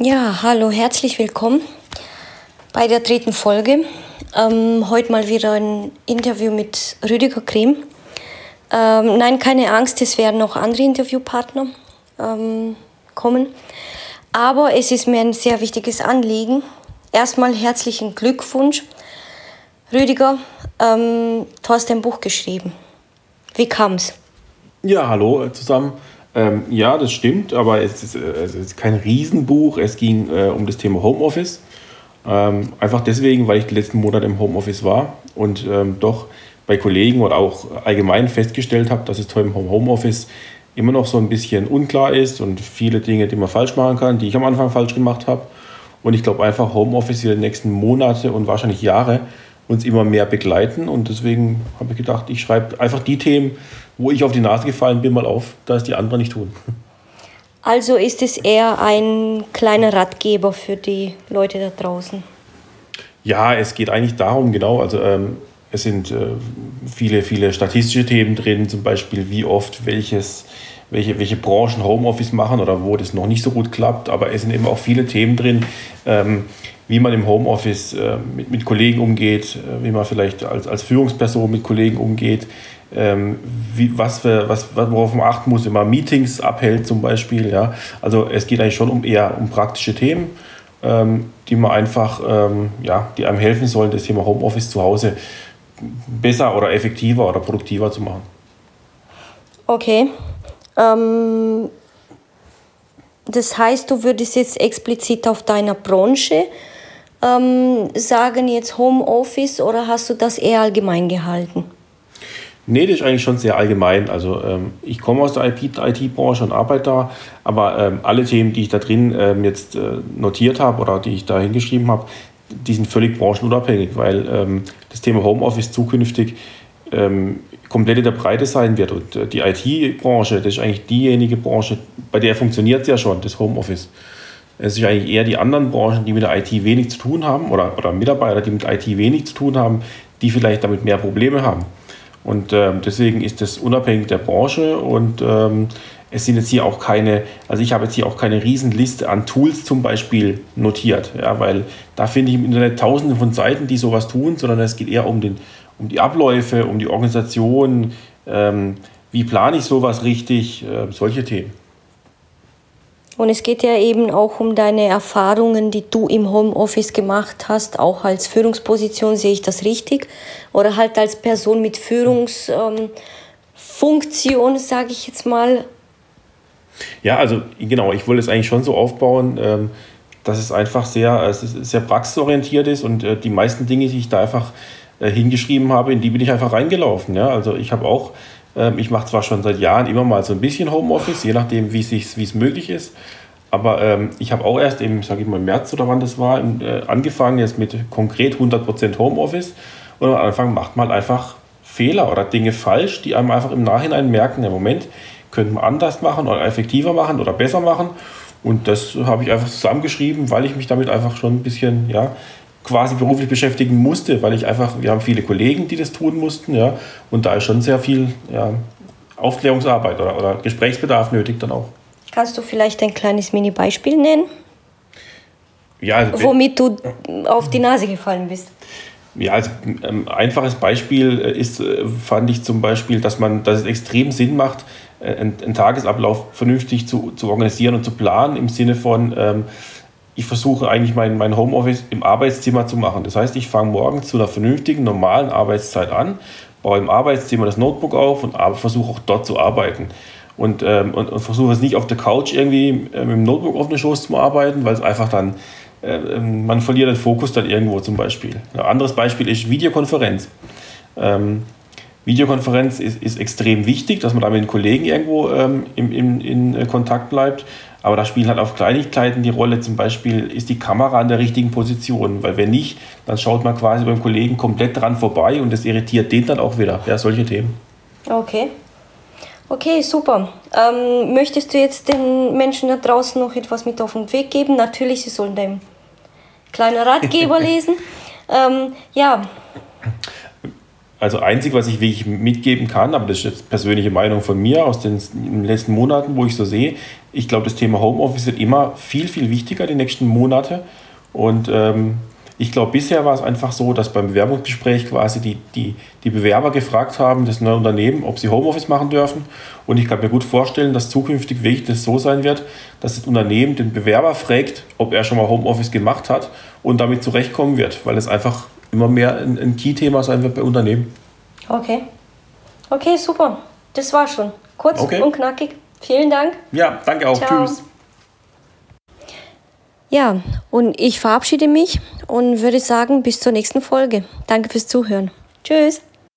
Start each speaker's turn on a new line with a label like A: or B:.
A: Ja, hallo, herzlich willkommen bei der dritten Folge. Ähm, heute mal wieder ein Interview mit Rüdiger Krehm. Ähm, nein, keine Angst, es werden noch andere Interviewpartner ähm, kommen. Aber es ist mir ein sehr wichtiges Anliegen. Erstmal herzlichen Glückwunsch. Rüdiger, ähm, du hast ein Buch geschrieben. Wie kam es?
B: Ja, hallo zusammen. Ähm, ja, das stimmt, aber es ist, äh, es ist kein Riesenbuch. Es ging äh, um das Thema Homeoffice. Ähm, einfach deswegen, weil ich die letzten Monate im Homeoffice war und ähm, doch bei Kollegen oder auch allgemein festgestellt habe, dass es im Homeoffice immer noch so ein bisschen unklar ist und viele Dinge, die man falsch machen kann, die ich am Anfang falsch gemacht habe. Und ich glaube einfach, Homeoffice wird in den nächsten Monate und wahrscheinlich Jahre uns immer mehr begleiten. Und deswegen habe ich gedacht, ich schreibe einfach die Themen, wo ich auf die Nase gefallen bin, mal auf, dass die anderen nicht tun.
A: Also ist es eher ein kleiner Ratgeber für die Leute da draußen?
B: Ja, es geht eigentlich darum, genau. Also ähm, es sind äh, viele, viele statistische Themen drin, zum Beispiel wie oft welches, welche, welche Branchen Homeoffice machen oder wo das noch nicht so gut klappt. Aber es sind eben auch viele Themen drin, ähm, wie man im Homeoffice äh, mit, mit Kollegen umgeht, äh, wie man vielleicht als, als Führungsperson mit Kollegen umgeht, ähm, wie, was für, was, worauf man achten muss, wenn man Meetings abhält zum Beispiel. Ja? Also es geht eigentlich schon um eher um praktische Themen, ähm, die man einfach, ähm, ja, die einem helfen sollen, das Thema Homeoffice zu Hause besser oder effektiver oder produktiver zu machen.
A: Okay. Ähm, das heißt, du würdest jetzt explizit auf deiner Branche ähm, sagen, jetzt Homeoffice oder hast du das eher allgemein gehalten?
B: Nee, das ist eigentlich schon sehr allgemein. Also ähm, ich komme aus der IT-Branche und arbeite da, aber ähm, alle Themen, die ich da drin ähm, jetzt äh, notiert habe oder die ich da hingeschrieben habe, die sind völlig branchenunabhängig, weil ähm, das Thema Homeoffice zukünftig ähm, komplett in der Breite sein wird. Und äh, die IT-Branche, das ist eigentlich diejenige Branche, bei der funktioniert es ja schon, das Homeoffice. Es ist eigentlich eher die anderen Branchen, die mit der IT wenig zu tun haben oder, oder Mitarbeiter, die mit IT wenig zu tun haben, die vielleicht damit mehr Probleme haben. Und ähm, deswegen ist das unabhängig der Branche und ähm, es sind jetzt hier auch keine, also ich habe jetzt hier auch keine Riesenliste an Tools zum Beispiel notiert, ja, weil da finde ich im Internet tausende von Seiten, die sowas tun, sondern es geht eher um, den, um die Abläufe, um die Organisation, ähm, wie plane ich sowas richtig, äh, solche Themen.
A: Und es geht ja eben auch um deine Erfahrungen, die du im Homeoffice gemacht hast, auch als Führungsposition, sehe ich das richtig? Oder halt als Person mit Führungsfunktion, ähm, sage ich jetzt mal.
B: Ja, also genau, ich wollte es eigentlich schon so aufbauen, ähm, dass es einfach sehr, es sehr praxisorientiert ist und äh, die meisten Dinge, die ich da einfach äh, hingeschrieben habe, in die bin ich einfach reingelaufen. Ja? Also ich habe auch ähm, ich mache zwar schon seit Jahren immer mal so ein bisschen Homeoffice, je nachdem, wie es möglich ist. Aber ähm, ich habe auch erst im, sage ich mal, März oder wann das war, im, äh, angefangen jetzt mit konkret 100% Homeoffice. Und am Anfang macht man einfach Fehler oder Dinge falsch, die einem einfach im Nachhinein merken, im Moment könnte man anders machen oder effektiver machen oder besser machen. Und das habe ich einfach zusammengeschrieben, weil ich mich damit einfach schon ein bisschen ja, quasi beruflich beschäftigen musste, weil ich einfach, wir haben viele Kollegen, die das tun mussten, ja, und da ist schon sehr viel ja, Aufklärungsarbeit oder, oder Gesprächsbedarf nötig dann auch.
A: Kannst du vielleicht ein kleines Mini-Beispiel nennen? Ja, also, womit du auf die Nase gefallen bist.
B: Ja, also ein ähm, einfaches Beispiel äh, ist, äh, fand ich zum Beispiel, dass man, dass es extrem Sinn macht, äh, einen, einen Tagesablauf vernünftig zu, zu organisieren und zu planen im Sinne von, ähm, ich versuche eigentlich mein, mein Homeoffice im Arbeitszimmer zu machen. Das heißt, ich fange morgens zu einer vernünftigen, normalen Arbeitszeit an, baue im Arbeitszimmer das Notebook auf und versuche auch dort zu arbeiten. Und, ähm, und, und, versuche es nicht auf der Couch irgendwie mit dem Notebook auf den Schoß zu arbeiten, weil es einfach dann, äh, ähm, man verliert den Fokus dann irgendwo zum Beispiel. Ein anderes Beispiel ist Videokonferenz. Ähm, Videokonferenz ist, ist extrem wichtig, dass man da mit den Kollegen irgendwo ähm, im, im, in äh, Kontakt bleibt. Aber da spielen halt auch Kleinigkeiten die Rolle. Zum Beispiel ist die Kamera an der richtigen Position, weil wenn nicht, dann schaut man quasi beim Kollegen komplett dran vorbei und das irritiert den dann auch wieder. Ja, solche Themen.
A: Okay. Okay, super. Ähm, möchtest du jetzt den Menschen da draußen noch etwas mit auf den Weg geben? Natürlich, sie sollen deinen kleinen Ratgeber lesen. Ähm, ja.
B: Also einzig, was ich wirklich mitgeben kann, aber das ist jetzt persönliche Meinung von mir aus den, letzten Monaten, wo ich so sehe, ich glaube, das Thema Homeoffice wird immer viel, viel wichtiger die nächsten Monate. Und ähm, ich glaube, bisher war es einfach so, dass beim Bewerbungsgespräch quasi die, die, die Bewerber gefragt haben, das neue Unternehmen, ob sie Homeoffice machen dürfen. Und ich kann mir gut vorstellen, dass zukünftig wirklich das so sein wird, dass das Unternehmen den Bewerber fragt, ob er schon mal Homeoffice gemacht hat und damit zurechtkommen wird, weil es einfach immer mehr ein, ein Key-Thema sein wird bei Unternehmen.
A: Okay. Okay, super. Das war schon. Kurz okay. und knackig. Vielen Dank.
B: Ja, danke auch. Ciao. Tschüss.
A: Ja, und ich verabschiede mich und würde sagen, bis zur nächsten Folge. Danke fürs Zuhören. Tschüss.